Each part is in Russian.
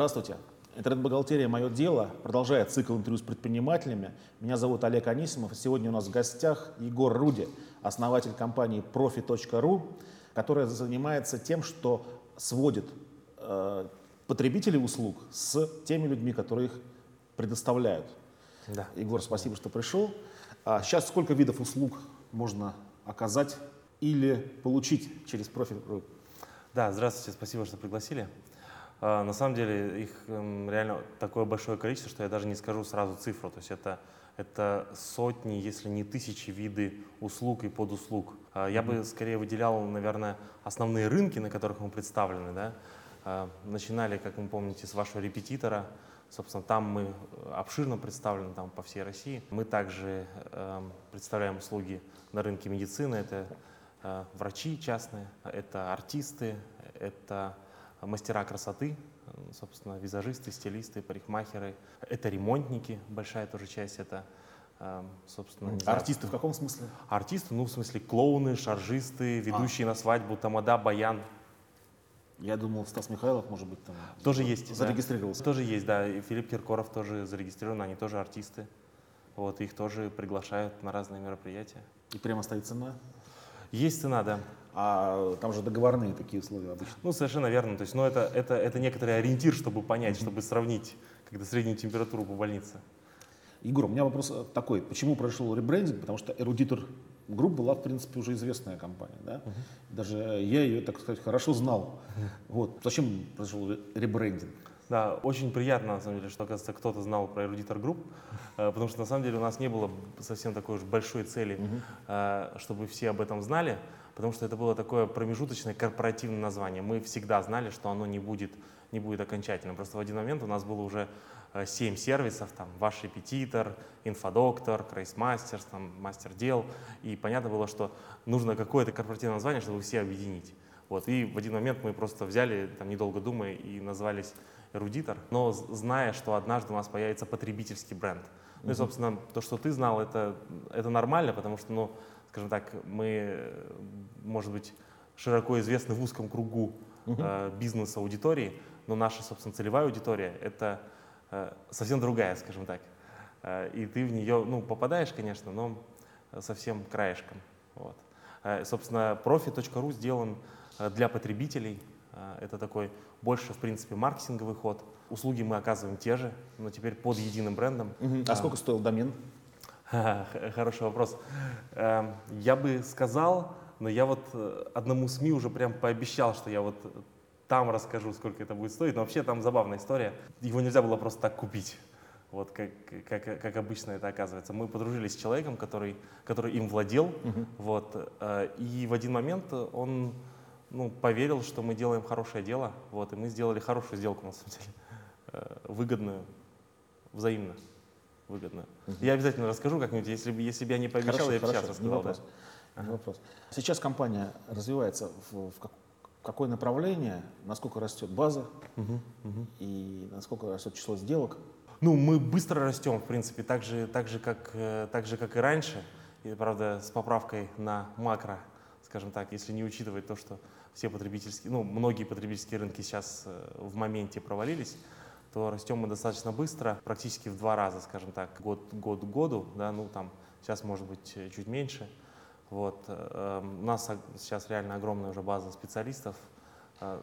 Здравствуйте. Интернет-бухгалтерия «Мое дело» продолжает цикл интервью с предпринимателями. Меня зовут Олег Анисимов. Сегодня у нас в гостях Егор Руди, основатель компании Profi.ru, которая занимается тем, что сводит э, потребителей услуг с теми людьми, которые их предоставляют. Да. Егор, спасибо, что пришел. А сейчас сколько видов услуг можно оказать или получить через Profi.ru? Да, здравствуйте, спасибо, что пригласили. А, на самом деле их эм, реально такое большое количество, что я даже не скажу сразу цифру. То есть это, это сотни, если не тысячи виды услуг и подуслуг. А, я бы скорее выделял, наверное, основные рынки, на которых мы представлены. Да? А, начинали, как вы помните, с вашего репетитора. Собственно, там мы обширно представлены там, по всей России. Мы также э, представляем услуги на рынке медицины. Это э, врачи частные, это артисты, это мастера красоты, собственно, визажисты, стилисты, парикмахеры. Это ремонтники, большая тоже часть, это эм, собственно, Артисты в каком смысле? Артисты, ну, в смысле, клоуны, шаржисты, ведущие а. на свадьбу, тамада, баян. Я думал, Стас Михайлов, может быть, там тоже есть, зарегистрировался. Да. Тоже есть, да. И Филипп Киркоров тоже зарегистрирован, они тоже артисты. Вот, их тоже приглашают на разные мероприятия. И прямо стоит цена? Есть цена, да. А там же договорные такие условия обычно. Ну, совершенно верно. То есть, ну, это, это, это некоторый ориентир, чтобы понять, mm-hmm. чтобы сравнить когда среднюю температуру по больнице. Егор, у меня вопрос такой. Почему произошел ребрендинг? Потому что эрудитор групп была, в принципе, уже известная компания. Да? Uh-huh. Даже я ее, так сказать, хорошо знал. Uh-huh. Вот. Зачем произошел ребрендинг? Да, очень приятно, на самом деле, что, оказывается, кто-то знал про эрудитор групп, э, потому что, на самом деле, у нас не было совсем такой уж большой цели, uh-huh. чтобы все об этом знали потому что это было такое промежуточное корпоративное название. Мы всегда знали, что оно не будет, не будет окончательным. Просто в один момент у нас было уже э, семь сервисов, там, ваш репетитор, инфодоктор, крейсмастер, там, мастер дел, и понятно было, что нужно какое-то корпоративное название, чтобы все объединить. Вот, и в один момент мы просто взяли, там, недолго думая, и назвались эрудитор, но зная, что однажды у нас появится потребительский бренд. Ну и, собственно, то, что ты знал, это, это нормально, потому что, ну, скажем так, мы, может быть, широко известны в узком кругу э, бизнес-аудитории, но наша, собственно, целевая аудитория — это э, совсем другая, скажем так. Э, и ты в нее, ну, попадаешь, конечно, но совсем краешком. Вот. Э, собственно, profi.ru сделан э, для потребителей. Э, это такой больше, в принципе, маркетинговый ход. Услуги мы оказываем те же, но теперь под единым брендом. Угу. А, а сколько стоил домен? Хороший вопрос. Эм, я бы сказал, но я вот э, одному СМИ уже прям пообещал, что я вот там расскажу, сколько это будет стоить. Но вообще там забавная история. Его нельзя было просто так купить. Вот как, как, как обычно это оказывается. Мы подружились с человеком, который, который им владел. Uh-huh. Вот, э, и в один момент он ну, поверил, что мы делаем хорошее дело. Вот, и мы сделали хорошую сделку, на самом деле. Э, выгодную, взаимно выгодно. Угу. Я обязательно расскажу как-нибудь, если, если бы я не пообещал, хорошо, я бы сейчас рассказал. Не вопрос. Ага. Не вопрос. Сейчас компания развивается в, в как, какое направление, насколько растет база угу, угу. и насколько растет число сделок? Ну, мы быстро растем, в принципе, так же, так же, как, э, так же как и раньше. И, правда, с поправкой на макро, скажем так, если не учитывать то, что все потребительские, ну, многие потребительские рынки сейчас э, в моменте провалились, то растем мы достаточно быстро, практически в два раза, скажем так, год, год к году, да, ну там сейчас может быть э, чуть меньше. Вот. Э, у нас сейчас реально огромная уже база специалистов, э,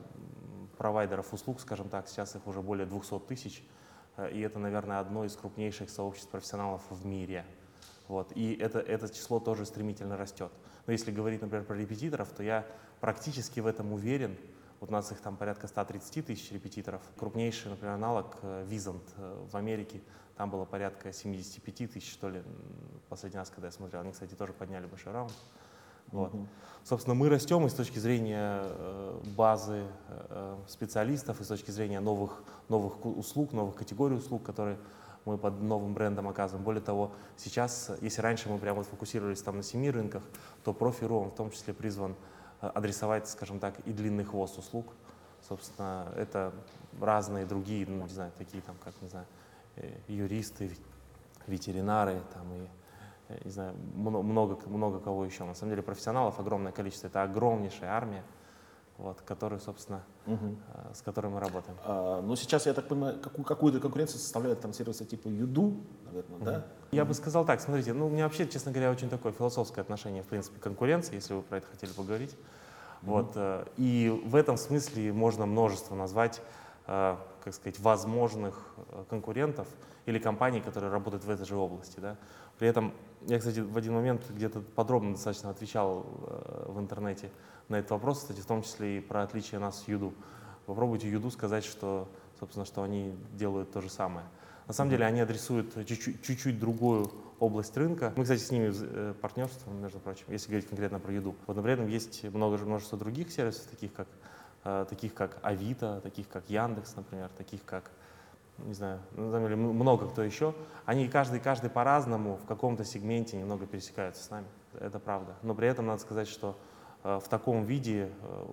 провайдеров услуг, скажем так, сейчас их уже более 200 тысяч, и это, наверное, одно из крупнейших сообществ профессионалов в мире. Вот. И это, это число тоже стремительно растет. Но если говорить, например, про репетиторов, то я практически в этом уверен, вот у нас их там порядка 130 тысяч репетиторов. Крупнейший, например, аналог Визант э, э, в Америке, там было порядка 75 тысяч, что ли, последний раз, когда я смотрел. Они, кстати, тоже подняли большой раунд. Вот. Угу. Собственно, мы растем и с точки зрения э, базы специалистов, и с точки зрения новых, новых услуг, новых категорий услуг, которые мы под новым брендом оказываем. Более того, сейчас, если раньше мы прямо вот фокусировались там на семи рынках, то профи.ру, он в том числе призван адресовать, скажем так, и длинный хвост услуг. Собственно, это разные другие, ну, не знаю, такие там, как, не знаю, э, юристы, ветеринары, там, и, э, не знаю, много, много кого еще. На самом деле профессионалов огромное количество, это огромнейшая армия. Вот, который, собственно, угу. с которым мы работаем. А, ну, сейчас, я так понимаю, какую, какую-то конкуренцию составляют там сервисы типа Юду, наверное, угу. да? Я бы сказал так, смотрите, ну, у меня вообще, честно говоря, очень такое философское отношение, в принципе, к конкуренции, если вы про это хотели поговорить. Угу. Вот, э, и в этом смысле можно множество назвать, э, как сказать, возможных конкурентов или компаний, которые работают в этой же области, да. При этом я, кстати, в один момент где-то подробно достаточно отвечал в интернете на этот вопрос, кстати, в том числе и про отличие нас с Юду. Попробуйте Юду сказать, что, собственно, что они делают то же самое. На самом деле они адресуют чуть-чуть другую область рынка. Мы, кстати, с ними э, партнерствуем, между прочим, если говорить конкретно про еду. Вот, но при есть много, множество других сервисов, таких как, э, таких как Авито, таких как Яндекс, например, таких как не знаю, ну, на самом деле много кто еще, они каждый, каждый по-разному в каком-то сегменте немного пересекаются с нами, это правда. Но при этом надо сказать, что Э, в таком виде, э,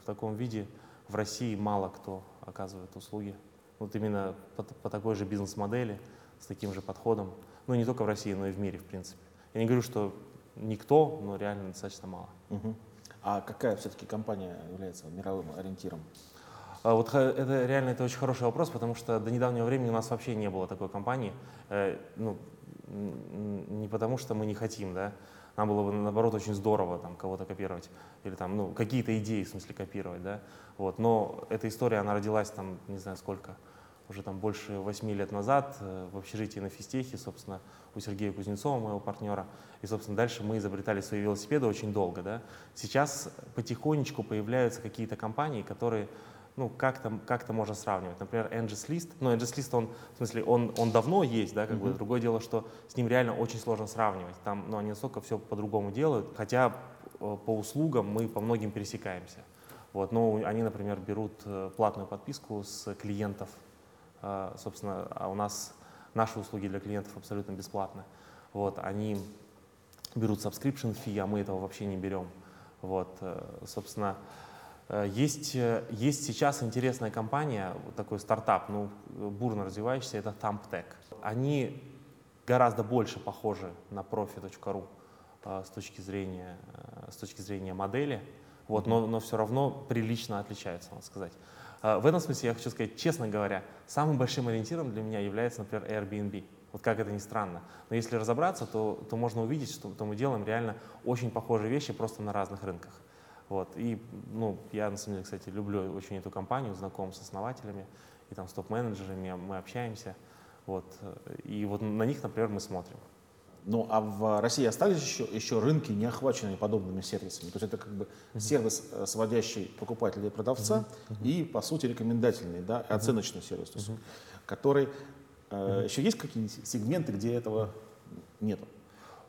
в таком виде в России мало кто оказывает услуги. Вот именно по, по такой же бизнес-модели, с таким же подходом. Ну, не только в России, но и в мире, в принципе. Я не говорю, что никто, но реально достаточно мало. Угу. А какая все-таки компания является мировым ориентиром? А вот это реально это очень хороший вопрос, потому что до недавнего времени у нас вообще не было такой компании. Э, ну, не потому что мы не хотим, да, нам было бы, наоборот, очень здорово там кого-то копировать или там, ну, какие-то идеи, в смысле, копировать, да. Вот. Но эта история, она родилась там, не знаю сколько, уже там больше восьми лет назад э, в общежитии на физтехе, собственно, у Сергея Кузнецова, моего партнера. И, собственно, дальше мы изобретали свои велосипеды очень долго. Да? Сейчас потихонечку появляются какие-то компании, которые ну, как-то как можно сравнивать. Например, Angels List, ну, Angels List, он, в смысле, он, он давно есть, да, как mm-hmm. бы, другое дело, что с ним реально очень сложно сравнивать, там, ну, они настолько все по-другому делают, хотя э, по услугам мы по многим пересекаемся. Вот, но они, например, берут э, платную подписку с клиентов, э, собственно, а у нас наши услуги для клиентов абсолютно бесплатны. Вот, они берут subscription fee, а мы этого вообще не берем. Вот, собственно, есть, э, есть сейчас интересная компания, вот такой стартап, ну, бурно развивающийся, это ThumbTech. Они гораздо больше похожи на profi.ru э, с точки зрения, с точки зрения модели, вот, но, но все равно прилично отличаются, надо сказать. В этом смысле я хочу сказать, честно говоря, самым большим ориентиром для меня является, например, Airbnb. Вот как это ни странно. Но если разобраться, то, то можно увидеть, что, что мы делаем реально очень похожие вещи просто на разных рынках. Вот. И ну, я, на самом деле, кстати, люблю очень эту компанию, знаком с основателями и там с топ-менеджерами, мы общаемся. Вот. И вот на них, например, мы смотрим. Ну, а в России остались еще, еще рынки, не охваченные подобными сервисами? То есть это как бы uh-huh. сервис, э, сводящий покупателя и продавца, uh-huh. И, по сути, рекомендательный, да, uh-huh. оценочный сервис, то есть, uh-huh. который... Э, uh-huh. Еще есть какие-нибудь сегменты, где этого нету?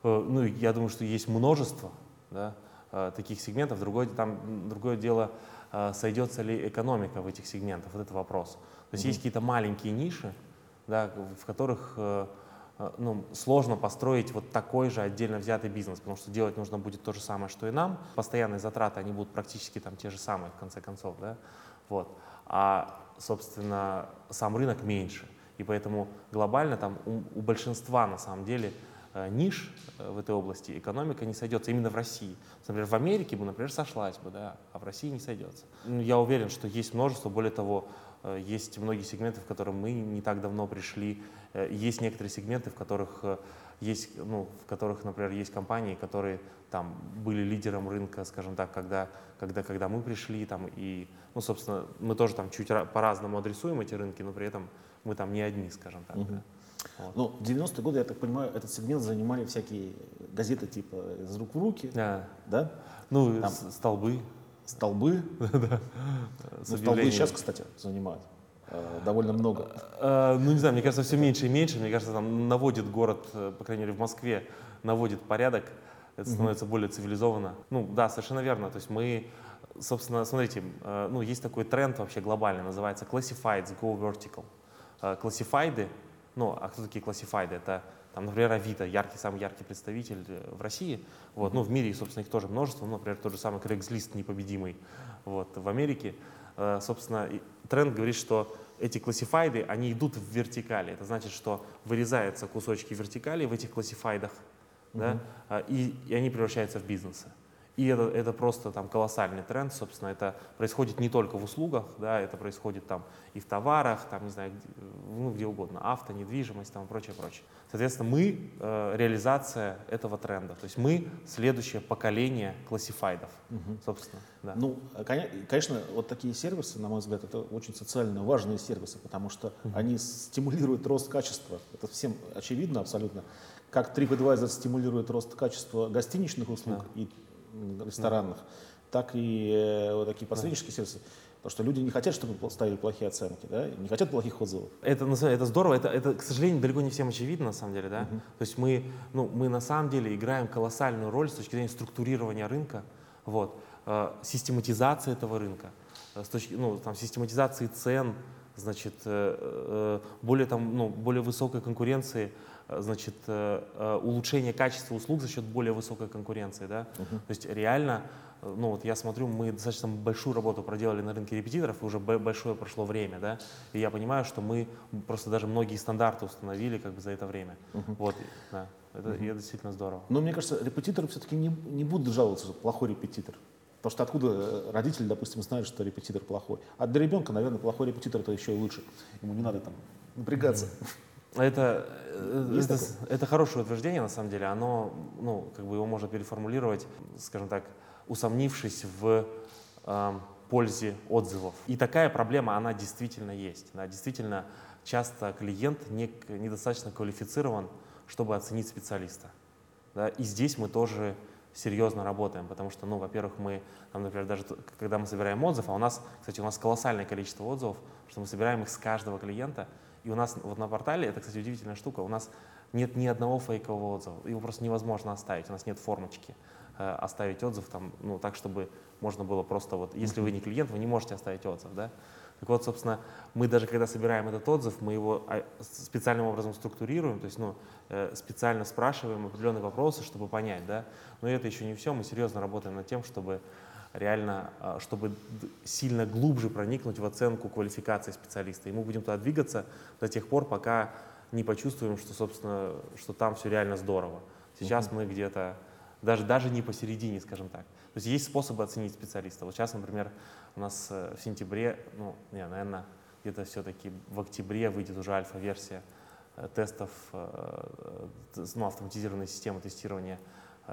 Э, ну, я думаю, что есть множество, да, таких сегментов. Другое, там, другое дело, э, сойдется ли экономика в этих сегментах, вот это вопрос. То есть mm-hmm. есть какие-то маленькие ниши, да, в которых э, ну, сложно построить вот такой же отдельно взятый бизнес, потому что делать нужно будет то же самое, что и нам. Постоянные затраты, они будут практически там те же самые, в конце концов, да, вот. А, собственно, сам рынок меньше, и поэтому глобально там у, у большинства, на самом деле, Э, ниш э, в этой области экономика не сойдется именно в России. Например, в Америке бы, например, сошлась бы, да, а в России не сойдется. Ну, я уверен, что есть множество, более того, э, есть многие сегменты, в которые мы не так давно пришли, есть некоторые сегменты, в которых есть, ну, в которых, например, есть компании, которые там были лидером рынка, скажем так, когда, когда, когда мы пришли, там, и, ну, собственно, мы тоже там чуть по-разному адресуем эти рынки, но при этом мы там не одни, скажем так. Uh-huh. Да. Вот. Ну, в 90-е годы, я так понимаю, этот сегмент занимали всякие газеты типа «Из рук в руки». Да. Да? Ну, Там, столбы. Столбы. Да. Ну, столбы сейчас, кстати, занимают э, довольно много. Э, ну, не знаю, мне кажется, все меньше и меньше. Мне кажется, там наводит город, э, по крайней мере, в Москве, наводит порядок. Это становится более цивилизованно. Ну, да, совершенно верно. То есть мы, собственно, смотрите, ну, есть такой тренд вообще глобальный, называется classifieds go vertical. Классифайды ну, а кто такие классифайды? Это, там, например, Авито, яркий, самый яркий представитель э, в России. Вот, ну, в мире, собственно, их тоже множество. Ну, например, тот же самый Craigslist непобедимый вот, в Америке. Э, собственно, тренд говорит, что эти классифайды, они идут в вертикали. Это значит, что вырезаются кусочки вертикали в этих классифайдах, uh-huh. да, и, и они превращаются в бизнесы. И это, это просто там колоссальный тренд, собственно, это происходит не только в услугах, да, это происходит там и в товарах, там, не знаю, где, ну, где угодно, авто, недвижимость, там, прочее, прочее. Соответственно, мы э, реализация этого тренда, то есть мы следующее поколение классифайдов, угу. собственно. Да. Ну, конечно, вот такие сервисы, на мой взгляд, это очень социально важные сервисы, потому что угу. они стимулируют рост качества. Это всем очевидно абсолютно. Как TripAdvisor стимулирует рост качества гостиничных услуг да. и ресторанных, так и э, вот такие посреднические сервисы. Потому что люди не хотят, чтобы ставили плохие оценки, да, не хотят плохих отзывов. Это, это здорово, это, это, к сожалению, далеко не всем очевидно, на самом деле, да. Uh-huh. То есть мы, ну, мы на самом деле играем колоссальную роль с точки зрения структурирования рынка, вот, э, систематизации этого рынка, э, с точки, ну, там, систематизации цен, значит, э, э, более, там, ну, более высокой конкуренции, значит, э, э, улучшение качества услуг за счет более высокой конкуренции. Да? Uh-huh. То есть реально, ну вот я смотрю, мы достаточно большую работу проделали на рынке репетиторов, и уже большое прошло время, да, и я понимаю, что мы просто даже многие стандарты установили как бы за это время. Uh-huh. Вот, да, это, uh-huh. это действительно здорово. Но мне кажется, репетиторы все-таки не, не будут жаловаться, что плохой репетитор. Потому что откуда родители, допустим, знают, что репетитор плохой? А для ребенка, наверное, плохой репетитор это еще и лучше. Ему не надо там напрягаться. Mm-hmm. Это, э, это, это хорошее утверждение, на самом деле. Оно, ну, как бы его можно переформулировать, скажем так, усомнившись в э, пользе отзывов. И такая проблема, она действительно есть. Да, действительно, часто клиент не, недостаточно квалифицирован, чтобы оценить специалиста. Да, и здесь мы тоже серьезно работаем, потому что, ну, во-первых, мы, там, например, даже когда мы собираем отзыв, а у нас, кстати, у нас колоссальное количество отзывов, что мы собираем их с каждого клиента, и у нас вот на портале, это, кстати, удивительная штука, у нас нет ни одного фейкового отзыва. Его просто невозможно оставить. У нас нет формочки э, оставить отзыв там, ну, так, чтобы можно было просто вот, если вы не клиент, вы не можете оставить отзыв, да? Так вот, собственно, мы даже когда собираем этот отзыв, мы его а, специальным образом структурируем, то есть, ну, э, специально спрашиваем определенные вопросы, чтобы понять, да? Но это еще не все, мы серьезно работаем над тем, чтобы реально, а, чтобы сильно глубже проникнуть в оценку квалификации специалиста. И мы будем туда двигаться до тех пор, пока не почувствуем, что, собственно, что там все реально здорово. Сейчас uh-huh. мы где-то, даже, даже не посередине, скажем так. То есть есть способы оценить специалиста. Вот сейчас, например, у нас э, в сентябре, ну, не, наверное, где-то все-таки в октябре выйдет уже альфа-версия э, тестов, э, ну, автоматизированной системы тестирования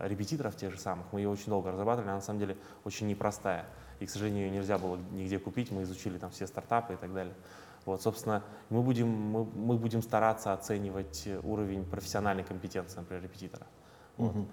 репетиторов тех же самых. Мы ее очень долго разрабатывали, она на самом деле очень непростая. И, к сожалению, ее нельзя было нигде купить, мы изучили там все стартапы и так далее. Вот, собственно, мы будем, мы, мы будем стараться оценивать уровень профессиональной компетенции, например, репетитора. Вот. Угу.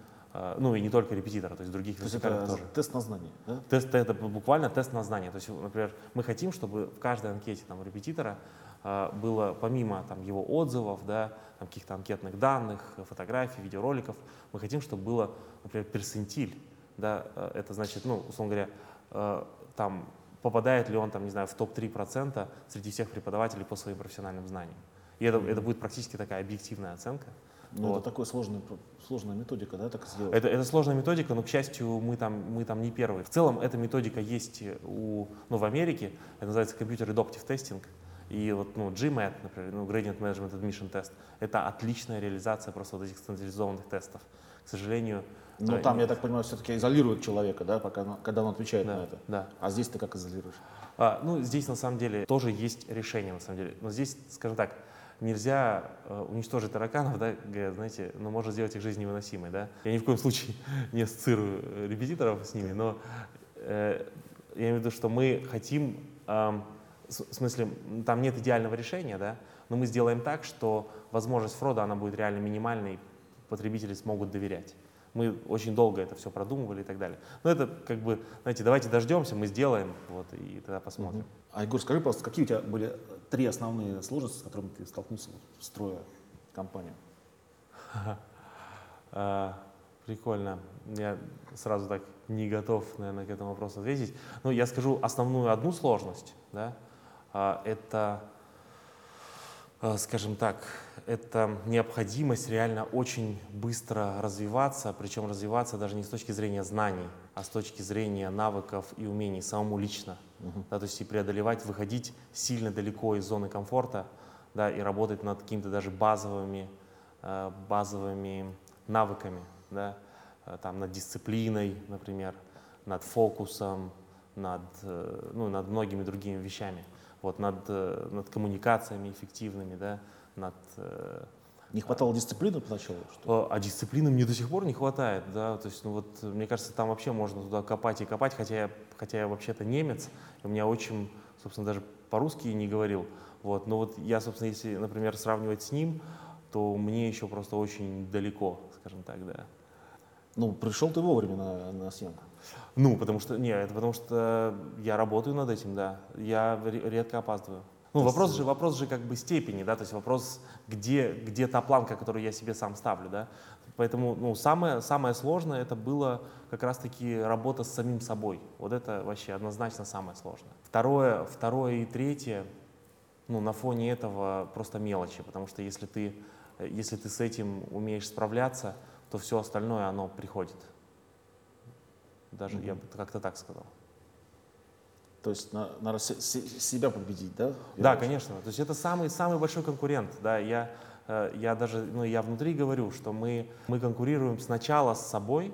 Ну и не только репетитора, то есть других то есть это тоже. тест на знание, да? Тест, это буквально тест на знание. То есть, например, мы хотим, чтобы в каждой анкете там, репетитора было помимо там, его отзывов, да, каких-то анкетных данных, фотографий, видеороликов, мы хотим, чтобы было, например, персентиль. Да, э, это значит, ну, условно говоря, э, там, попадает ли он, там, не знаю, в топ-3% среди всех преподавателей по своим профессиональным знаниям. И это, это будет практически такая объективная оценка. Ну, вот. это такая сложная, сложная методика, да, так сделать? Это, это сложная методика, но, к счастью, мы там, мы там не первые. В целом, эта методика есть у, ну, в Америке, это называется Computer Adoptive Testing. И вот ну, GMAT, например, ну, Gradient Management Admission Test, это отличная реализация просто вот этих стандартизованных тестов. К сожалению... Ну, там, я так понимаю, все-таки изолируют человека, да, пока, когда он отвечает да, на это. Да. А здесь ты как изолируешь? А, ну, здесь, на самом деле, тоже есть решение, на самом деле. Но здесь, скажем так, нельзя э, уничтожить тараканов, да, знаете, но можно сделать их жизнь невыносимой, да. Я ни в коем случае не ассоциирую э, репетиторов с ними, но э, я имею в виду, что мы хотим э, в смысле, там нет идеального решения, да, но мы сделаем так, что возможность фрода, она будет реально минимальной, потребители смогут доверять. Мы очень долго это все продумывали и так далее. Но это как бы, знаете, давайте дождемся, мы сделаем, вот, и тогда посмотрим. Угу. А, Егор, скажи, просто, какие у тебя были три основные сложности, с которыми ты столкнулся, строя компанию? А, прикольно. Я сразу так не готов, наверное, к этому вопросу ответить. Ну, я скажу основную одну сложность, да, это, а, скажем так, это необходимость реально очень быстро развиваться, причем развиваться даже не с точки зрения знаний, а с точки зрения навыков и умений самому лично. Uh-huh. Да, то есть и преодолевать, выходить сильно далеко из зоны комфорта да, и работать над какими-то даже базовыми, а, базовыми навыками. Да. там, над дисциплиной, например, над фокусом, над, э, ну, над многими другими вещами, вот, над, э, над коммуникациями эффективными, да, над не хватало дисциплины поначалу? Что? А, а дисциплины мне до сих пор не хватает, да, то есть, ну вот, мне кажется, там вообще можно туда копать и копать, хотя я, хотя я вообще-то немец, у меня очень, собственно, даже по-русски не говорил, вот, но вот я, собственно, если, например, сравнивать с ним, то мне еще просто очень далеко, скажем так, да. Ну, пришел ты вовремя на, на съемку. Ну, потому что, не, это потому что я работаю над этим, да, я редко опаздываю. Ну, вопрос же, вопрос же как бы степени, да, то есть вопрос, где, где та планка, которую я себе сам ставлю, да. Поэтому, ну, самое, самое сложное это было как раз-таки работа с самим собой. Вот это вообще однозначно самое сложное. Второе, второе и третье, ну, на фоне этого просто мелочи, потому что если ты, если ты с этим умеешь справляться, то все остальное, оно приходит. Даже mm-hmm. я бы как-то так сказал. То есть на, надо себя победить, да? Да, конечно. То есть это самый, самый большой конкурент. Да? Я, э, я даже, ну, я внутри говорю, что мы, мы конкурируем сначала с собой,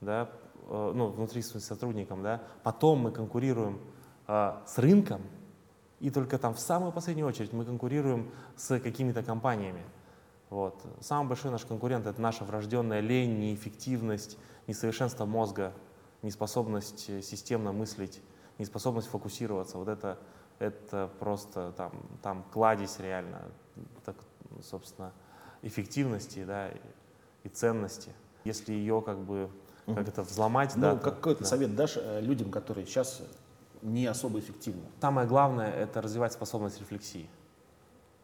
да, э, ну, внутри с сотрудником, да, потом мы конкурируем э, с рынком, и только там в самую последнюю очередь мы конкурируем с какими-то компаниями. Вот. Самый большой наш конкурент — это наша врожденная лень, неэффективность, несовершенство мозга, неспособность системно мыслить неспособность фокусироваться, вот это, это просто там, там кладезь реально, так, собственно, эффективности да, и, и ценности. Если ее как бы как это взломать, ну, да. какой то да. совет дашь э, людям, которые сейчас не особо эффективны? Самое главное — это развивать способность рефлексии.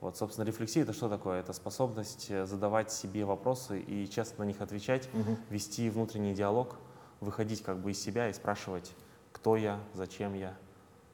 Вот, собственно, рефлексия — это что такое? Это способность э, задавать себе вопросы и честно на них отвечать, угу. вести внутренний диалог, выходить как бы из себя и спрашивать, кто я, зачем я,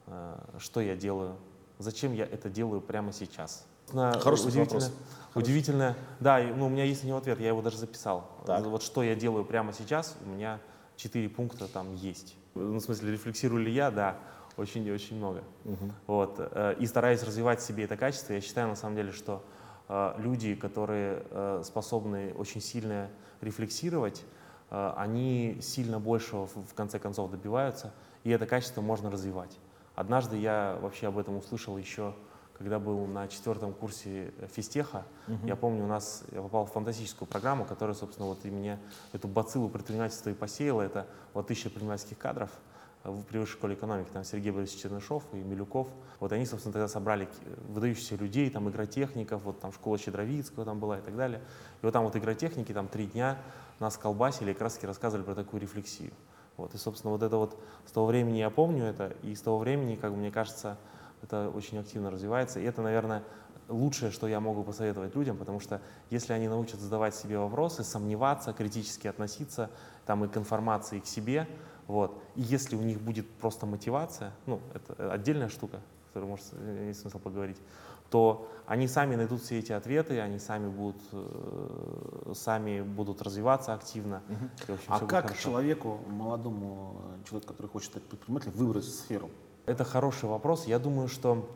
э, что я делаю, зачем я это делаю прямо сейчас. Хороший удивительно, вопрос. Удивительно, да, ну, у меня есть на него ответ, я его даже записал. Так. Вот что я делаю прямо сейчас, у меня четыре пункта там есть. Ну, в смысле, рефлексирую ли я, да, очень-очень много. Угу. Вот. Э, и стараюсь развивать в себе это качество. Я считаю, на самом деле, что э, люди, которые способны очень сильно рефлексировать, они сильно большего в конце концов добиваются, и это качество можно развивать. Однажды я вообще об этом услышал еще, когда был на четвертом курсе физтеха. Угу. Я помню, у нас я попал в фантастическую программу, которая, собственно, вот и мне эту бациллу предпринимательства и посеяла. Это вот тысяча предпринимательских кадров при высшей школе экономики, там Сергей Борисович Чернышов и Милюков. Вот они, собственно, тогда собрали выдающихся людей, там игротехников, вот там школа Щедровицкого там была и так далее. И вот там вот игротехники, там три дня нас колбасили и как раз рассказывали про такую рефлексию. Вот, и, собственно, вот это вот с того времени я помню это, и с того времени, как мне кажется, это очень активно развивается. И это, наверное, лучшее, что я могу посоветовать людям, потому что если они научатся задавать себе вопросы, сомневаться, критически относиться там, и к информации, и к себе, вот, и если у них будет просто мотивация, ну, это отдельная штука, которую, может, есть смысл поговорить, то они сами найдут все эти ответы, они сами будут, э, сами будут развиваться активно. Угу. И, общем, а как человеку, молодому человеку, который хочет стать предпринимателем, выбрать сферу? Это хороший вопрос. Я думаю, что,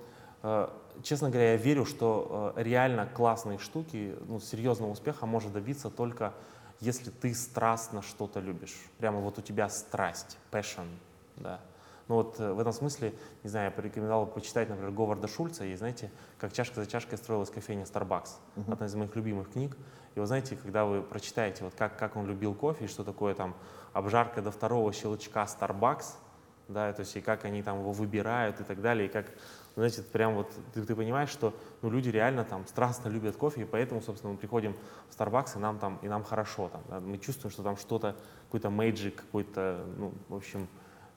э, честно говоря, я верю, что э, реально классные штуки, ну, серьезного успеха может добиться только если ты страстно что-то любишь. Прямо вот у тебя страсть, passion, да. Ну вот э, в этом смысле, не знаю, я порекомендовал почитать, например, Говарда Шульца, и знаете, как чашка за чашкой строилась кофейня Starbucks. Uh-huh. Одна из моих любимых книг. И вы знаете, когда вы прочитаете, вот как, как он любил кофе, и что такое там обжарка до второго щелчка Starbucks, да, то есть и как они там его выбирают и так далее, и как, знаете, прям вот ты, ты понимаешь, что ну, люди реально там страстно любят кофе, и поэтому, собственно, мы приходим в Starbucks, и нам там, и нам хорошо там, да, мы чувствуем, что там что-то, какой-то magic, какой-то, ну, в общем,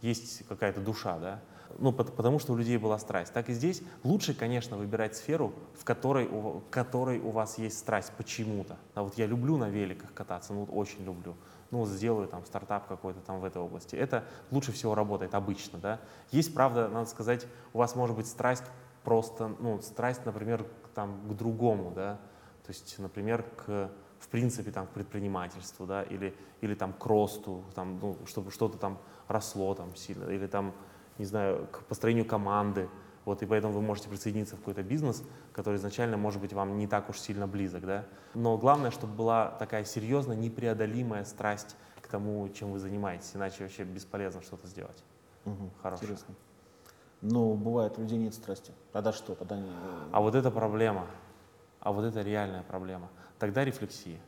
есть какая-то душа, да, ну, потому что у людей была страсть. Так и здесь лучше, конечно, выбирать сферу, в которой, в которой у вас есть страсть почему-то. Да, вот я люблю на великах кататься, ну, вот очень люблю. Ну, сделаю там стартап какой-то там в этой области. Это лучше всего работает обычно, да. Есть, правда, надо сказать, у вас может быть страсть просто, ну, страсть, например, там, к другому, да, то есть, например, к в принципе, там, к предпринимательству, да, или, или там к росту, там, ну, чтобы что-то там росло там сильно, или там, не знаю, к построению команды, вот, и поэтому вы можете присоединиться в какой-то бизнес, который изначально, может быть, вам не так уж сильно близок, да. Но главное, чтобы была такая серьезная, непреодолимая страсть к тому, чем вы занимаетесь, иначе вообще бесполезно что-то сделать. Угу. Хорошо. Интересно. Но бывает, у людей нет страсти. Тогда что? Тогда не... А вот это проблема. А вот это реальная проблема. Тогда рефлексия.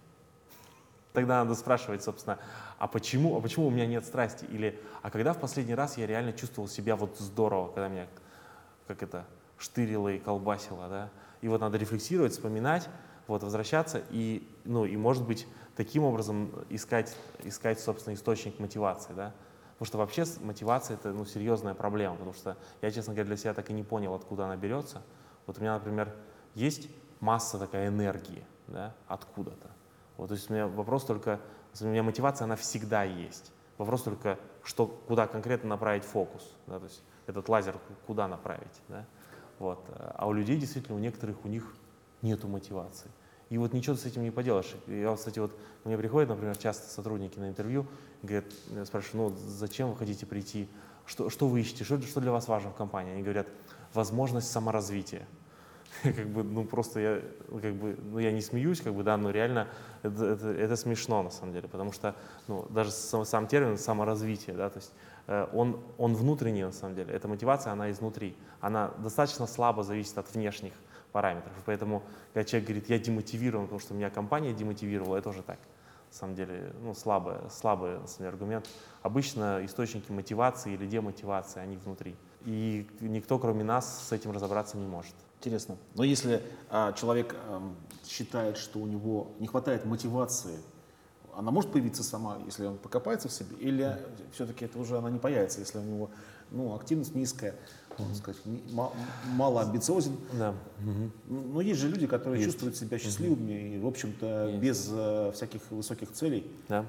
Тогда надо спрашивать, собственно, а почему, а почему у меня нет страсти? Или, а когда в последний раз я реально чувствовал себя вот здорово, когда меня, как это, штырило и колбасило, да? И вот надо рефлексировать, вспоминать, вот, возвращаться и, ну, и, может быть, таким образом искать, искать, собственно, источник мотивации, да? Потому что вообще мотивация — это, ну, серьезная проблема, потому что я, честно говоря, для себя так и не понял, откуда она берется. Вот у меня, например, есть масса такая энергии, да, откуда-то. Вот, то есть у меня вопрос только, у меня мотивация, она всегда есть. Вопрос только, что, куда конкретно направить фокус, да, то есть этот лазер куда направить, да. Вот. А у людей действительно, у некоторых, у них нету мотивации. И вот ничего с этим не поделаешь. Я, кстати, вот ко мне приходят, например, часто сотрудники на интервью, говорят, я спрашиваю, ну зачем вы хотите прийти, что, что вы ищете, что, что для вас важно в компании? Они говорят, возможность саморазвития. как бы, ну просто я, как бы, ну я не смеюсь, как бы, да, но реально это, это, это смешно на самом деле, потому что, ну, даже сам, сам термин саморазвитие, да, то есть э, он, он внутренний на самом деле, эта мотивация, она изнутри, она достаточно слабо зависит от внешних параметров, поэтому, когда человек говорит, я демотивирован, потому что меня компания демотивировала, это тоже так, на самом деле, ну, слабый, слабый на самом деле, аргумент. Обычно источники мотивации или демотивации, они внутри. И никто, кроме нас, с этим разобраться не может. Интересно. Но если а, человек а, считает, что у него не хватает мотивации, она может появиться сама, если он покопается в себе, или mm. все-таки это уже она не появится, если у него ну, активность низкая, mm-hmm. сказать, мало амбициозен. Да. Mm-hmm. Но есть же люди, которые есть. чувствуют себя счастливыми mm-hmm. и, в общем-то, есть. без uh, всяких высоких целей. Да.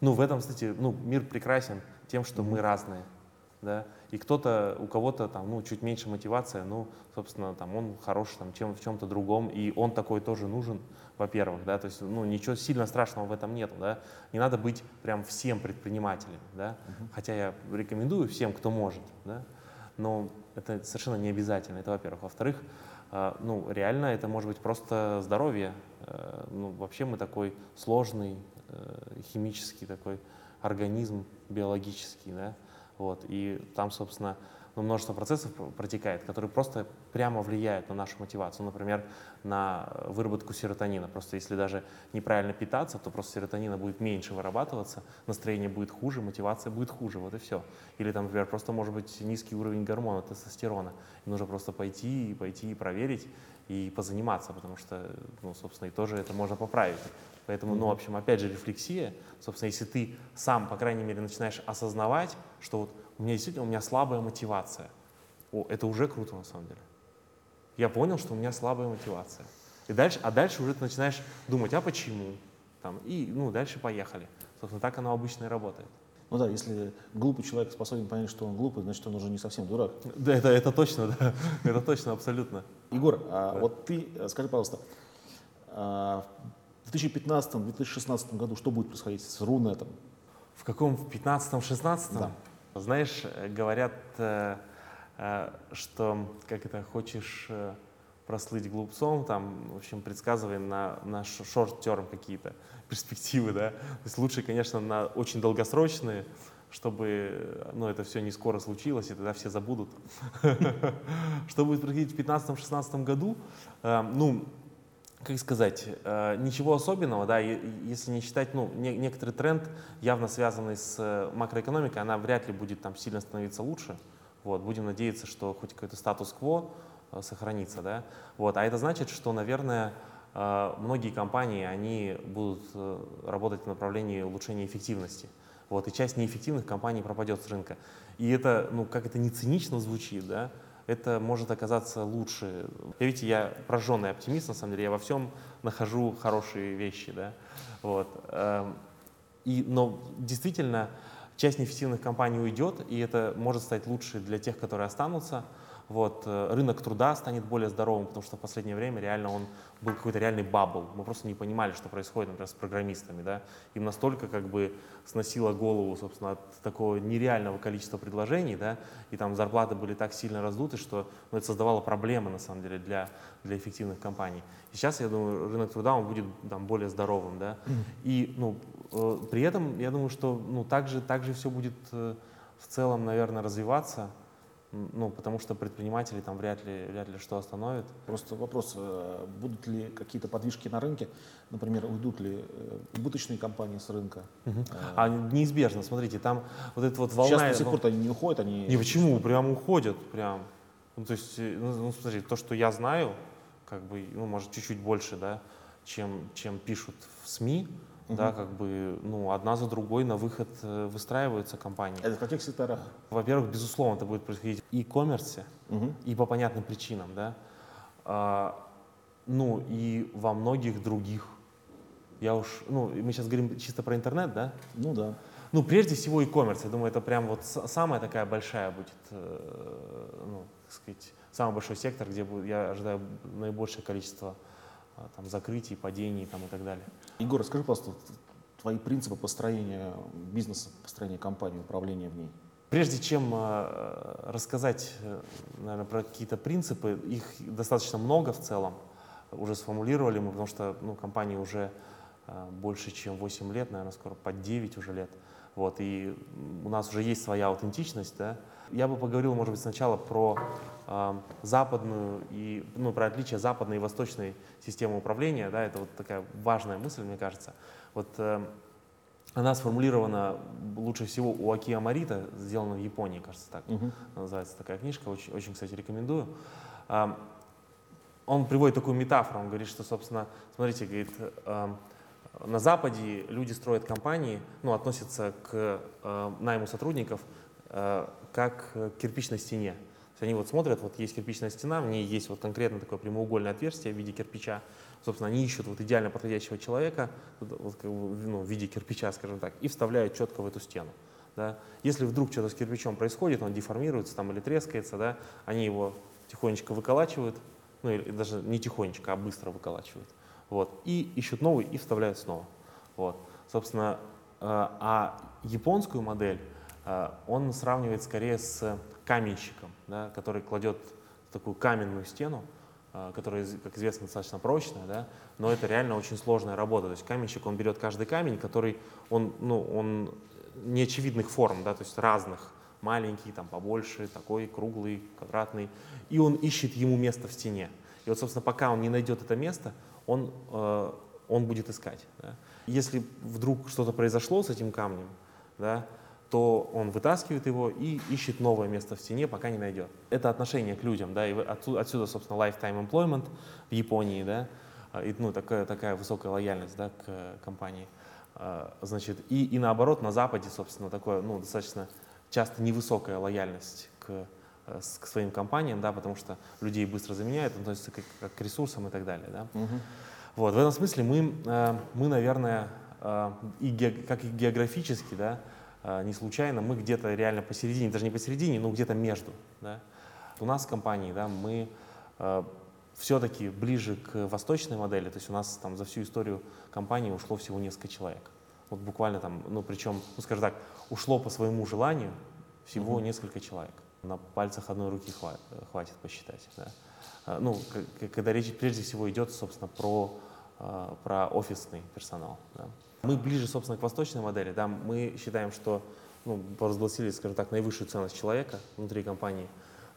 Ну, в этом, кстати, ну, мир прекрасен тем, что mm-hmm. мы разные да, и кто-то, у кого-то там, ну, чуть меньше мотивация, ну, собственно, там, он хорош там, чем, в чем-то другом, и он такой тоже нужен, во-первых, да, то есть, ну, ничего сильно страшного в этом нету, да, не надо быть прям всем предпринимателем, да, uh-huh. хотя я рекомендую всем, кто может, да, но это совершенно не обязательно, это во-первых. Во-вторых, э, ну, реально это может быть просто здоровье, э, ну, вообще мы такой сложный э, химический такой организм биологический, да, вот, и там, собственно, ну, множество процессов протекает, которые просто прямо влияют на нашу мотивацию. Например, на выработку серотонина. Просто если даже неправильно питаться, то просто серотонина будет меньше вырабатываться, настроение будет хуже, мотивация будет хуже, вот и все. Или там, например, просто может быть низкий уровень гормона тестостерона. И нужно просто пойти и пойти и проверить и позаниматься, потому что, ну, собственно, и тоже это можно поправить. Поэтому, ну, в общем, опять же, рефлексия. Собственно, если ты сам, по крайней мере, начинаешь осознавать, что вот у меня действительно у меня слабая мотивация, о, это уже круто на самом деле. Я понял, что у меня слабая мотивация. И дальше, а дальше уже ты начинаешь думать, а почему? Там, и, ну, дальше поехали. Собственно, так оно обычно и работает. Ну да, если глупый человек способен понять, что он глупый, значит, он уже не совсем дурак. Да, это, это точно, да. Это точно, абсолютно. Егор, а да. вот ты, э, скажи, пожалуйста, а, в 2015-2016 году что будет происходить с Рунетом? В каком? В 15-16? Да. Знаешь, говорят, э, э, что как это хочешь э, прослыть глупцом, там, в общем, предсказывай на, на шорт-терм какие-то перспективы, да. То есть лучше, конечно, на очень долгосрочные, чтобы ну, это все не скоро случилось, и тогда все забудут. Что будет происходить в 2015-2016 году? Ну, как сказать, э, ничего особенного, да, если не считать, ну, не, некоторый тренд, явно связанный с э, макроэкономикой, она вряд ли будет там сильно становиться лучше. Вот, будем надеяться, что хоть какой-то статус-кво э, сохранится, да. Вот, а это значит, что, наверное, многие компании, они будут работать в направлении улучшения эффективности. Вот, и часть неэффективных компаний пропадет с рынка. И это, ну, как это не цинично звучит, да, это может оказаться лучше. Я, видите, я прожженный оптимист, на самом деле, я во всем нахожу хорошие вещи, да, вот. Эм, и, но действительно, часть неэффективных компаний уйдет, и это может стать лучше для тех, которые останутся, вот, э, рынок труда станет более здоровым, потому что в последнее время реально он был какой-то реальный бабл. Мы просто не понимали, что происходит, например, с программистами. Да? Им настолько как бы сносило голову, собственно, от такого нереального количества предложений, да? и там зарплаты были так сильно раздуты, что ну, это создавало проблемы, на самом деле, для, для эффективных компаний. И сейчас, я думаю, рынок труда, он будет там более здоровым. Да? И, ну, э, при этом я думаю, что ну, также, также все будет э, в целом, наверное, развиваться ну, потому что предприниматели там вряд ли, вряд ли что остановят. Просто вопрос, э, будут ли какие-то подвижки на рынке, например, уйдут ли э, убыточные компании с рынка? Угу. А неизбежно, смотрите, там вот эта вот волна... Сейчас до сих пор они не уходят, они... Не, почему? Прям уходят, прям. Ну, то есть, ну, ну смотри, то, что я знаю, как бы, ну, может, чуть-чуть больше, да, чем, чем пишут в СМИ, Угу. Да, как бы, ну, одна за другой на выход э, выстраиваются компании. Это в каких секторах? Во-первых, безусловно, это будет происходить и в коммерсе, угу. и по понятным причинам, да. А, ну, и во многих других. Я уж, ну, мы сейчас говорим чисто про интернет, да? Ну, да. Ну, прежде всего, e-commerce. Я думаю, это прям вот самая такая большая будет, э, ну, так сказать, самый большой сектор, где я ожидаю наибольшее количество там, закрытий, падений там, и так далее. Егор, расскажи, пожалуйста, твои принципы построения бизнеса, построения компании, управления в ней. Прежде чем э, рассказать, э, наверное, про какие-то принципы, их достаточно много в целом, уже сформулировали мы, потому что ну, компании уже э, больше, чем 8 лет, наверное, скоро под 9 уже лет. Вот, и у нас уже есть своя аутентичность, да, я бы поговорил, может быть, сначала про э, западную и ну, про отличие западной и восточной системы управления. Да, это вот такая важная мысль, мне кажется. Вот э, она сформулирована лучше всего у Акия Марита, сделана в Японии, кажется, так угу. называется такая книжка. Очень, очень, кстати, рекомендую. Э, он приводит такую метафору, он говорит, что, собственно, смотрите, говорит, э, на Западе люди строят компании, ну, относятся к э, найму сотрудников Э, как к кирпичной стене. То есть они вот смотрят, вот есть кирпичная стена, в ней есть вот конкретно такое прямоугольное отверстие в виде кирпича. Собственно, они ищут вот идеально подходящего человека вот, как бы, ну, в виде кирпича, скажем так, и вставляют четко в эту стену. Да. Если вдруг что-то с кирпичом происходит, он деформируется там или трескается, да, они его тихонечко выколачивают, ну или даже не тихонечко, а быстро выколачивают. Вот, и ищут новый и вставляют снова. Вот. Собственно, э, а японскую модель Э, он сравнивает скорее с каменщиком, да, который кладет такую каменную стену, э, которая, как известно, достаточно прочная, да, но это реально очень сложная работа. То есть каменщик, он берет каждый камень, который, он, ну, он неочевидных форм, да, то есть разных, маленький, там, побольше, такой, круглый, квадратный, и он ищет ему место в стене. И вот, собственно, пока он не найдет это место, он, э, он будет искать. Да. Если вдруг что-то произошло с этим камнем, да, то он вытаскивает его и ищет новое место в стене, пока не найдет. Это отношение к людям, да, и отсюда, собственно, lifetime employment в Японии, да, и, ну, такая, такая высокая лояльность, да, к компании. А, значит, и, и наоборот, на Западе, собственно, такое, ну, достаточно часто невысокая лояльность к, э, к своим компаниям, да, потому что людей быстро заменяют, относятся как, как к ресурсам и так далее, да. Угу. Вот, в этом смысле мы, э, мы наверное, э, и как и географически, да, не случайно мы где-то реально посередине, даже не посередине, но где-то между. Да. У нас в компании да, мы все-таки ближе к восточной модели, то есть у нас там за всю историю компании ушло всего несколько человек. Вот буквально там, ну причем, ну скажем так, ушло по своему желанию всего mm-hmm. несколько человек. На пальцах одной руки хватит, посчитать. Да. А, ну, когда речь прежде всего идет, собственно, про, про офисный персонал. Да. Мы ближе, собственно, к восточной модели. Да, мы считаем, что ну, провозгласили, скажем так, наивысшую ценность человека внутри компании,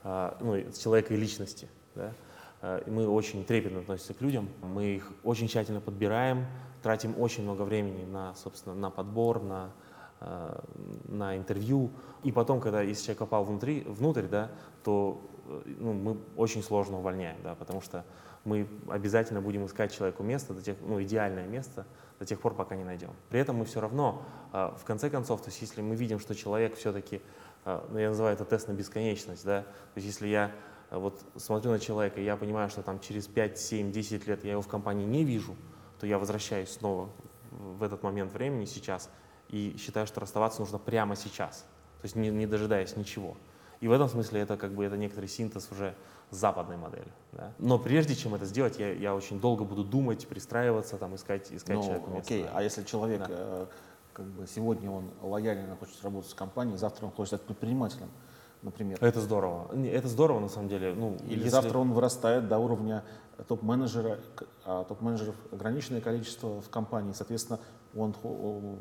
э, ну, человека и личности. Да. Мы очень трепетно относимся к людям, мы их очень тщательно подбираем, тратим очень много времени на, собственно, на подбор, на, на интервью. И потом, когда если человек попал внутри, внутрь, да, то ну, мы очень сложно увольняем, да, потому что мы обязательно будем искать человеку место, до тех, ну, идеальное место, до тех пор, пока не найдем. При этом мы все равно, а, в конце концов, то есть если мы видим, что человек все-таки, ну, я называю это тест на бесконечность, да, то есть если я вот смотрю на человека, я понимаю, что там через 5, 7, 10 лет я его в компании не вижу, то я возвращаюсь снова в этот момент времени сейчас и считаю, что расставаться нужно прямо сейчас, то есть не, не дожидаясь ничего. И в этом смысле это как бы это некоторый синтез уже западной модели. Да? Но прежде чем это сделать, я, я очень долго буду думать, пристраиваться, там, искать, искать ну, человека место. Окей, а если человек, да. э, как бы сегодня он лояльно хочет работать с компанией, завтра он хочет стать предпринимателем, например. Это здорово. Это здорово на самом деле. Ну, Или если... завтра он вырастает до уровня топ-менеджера, а топ-менеджеров ограниченное количество в компании, соответственно, он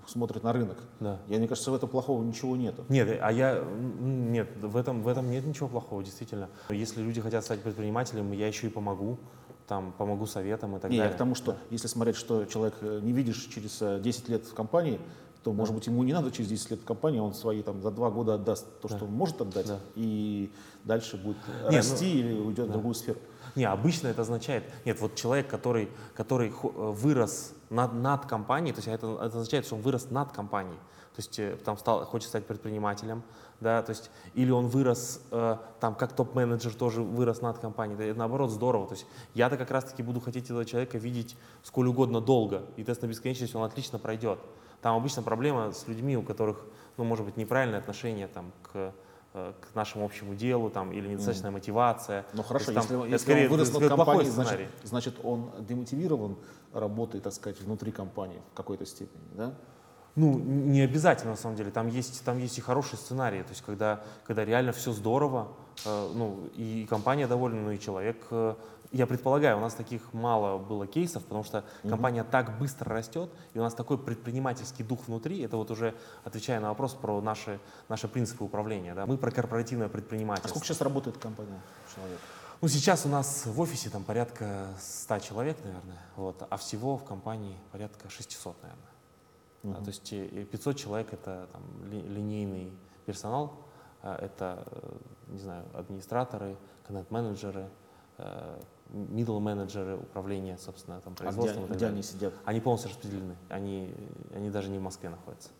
смотрит на рынок. Да. Я, мне кажется, в этом плохого ничего нету. Нет, а я нет, в этом, в этом нет ничего плохого, действительно. Если люди хотят стать предпринимателем, я еще и помогу там помогу советом и так не, далее. Я к тому, что да. если смотреть, что человек э, не видишь через 10 э, лет в компании, то, может быть, ему не надо через 10 лет в компании, он свои там за два года отдаст то, да. что он может отдать, да. и дальше будет не, расти ну, или уйдет да. в другую сферу. Не, обычно это означает, нет, вот человек, который, который э, вырос над, над компанией, то есть это, это означает, что он вырос над компанией, то есть там стал, хочет стать предпринимателем, да, то есть или он вырос э, там как топ-менеджер тоже вырос над компанией, это наоборот здорово, то есть я-то как раз-таки буду хотеть этого человека видеть сколь угодно долго, и тест на бесконечность он отлично пройдет. Там обычно проблема с людьми, у которых, ну, может быть, неправильное отношение там к э, к нашему общему делу там, или недостаточная mm. мотивация. Ну хорошо, есть, там, если, если скорее, он вырос над компанией, значит, значит он демотивирован работой, так сказать, внутри компании в какой-то степени, да? Ну, не обязательно, на самом деле. Там есть, там есть и хорошие сценарии. То есть, когда, когда реально все здорово, э, ну, и компания довольна, ну, и человек... Э, я предполагаю, у нас таких мало было кейсов, потому что mm-hmm. компания так быстро растет, и у нас такой предпринимательский дух внутри. Это вот уже отвечая на вопрос про наши, наши принципы управления. Да? Мы про корпоративное предпринимательство. А сколько сейчас работает компания человек? Ну, сейчас у нас в офисе там порядка 100 человек, наверное, вот, а всего в компании порядка 600, наверное. Uh-huh. Да, то есть 500 человек это там, ли, линейный персонал, а, это, э, не знаю, администраторы, контент-менеджеры, э, middle менеджеры управления, собственно, там, производством. А где, где они сидят? Они полностью распределены, они, они даже не в Москве находятся.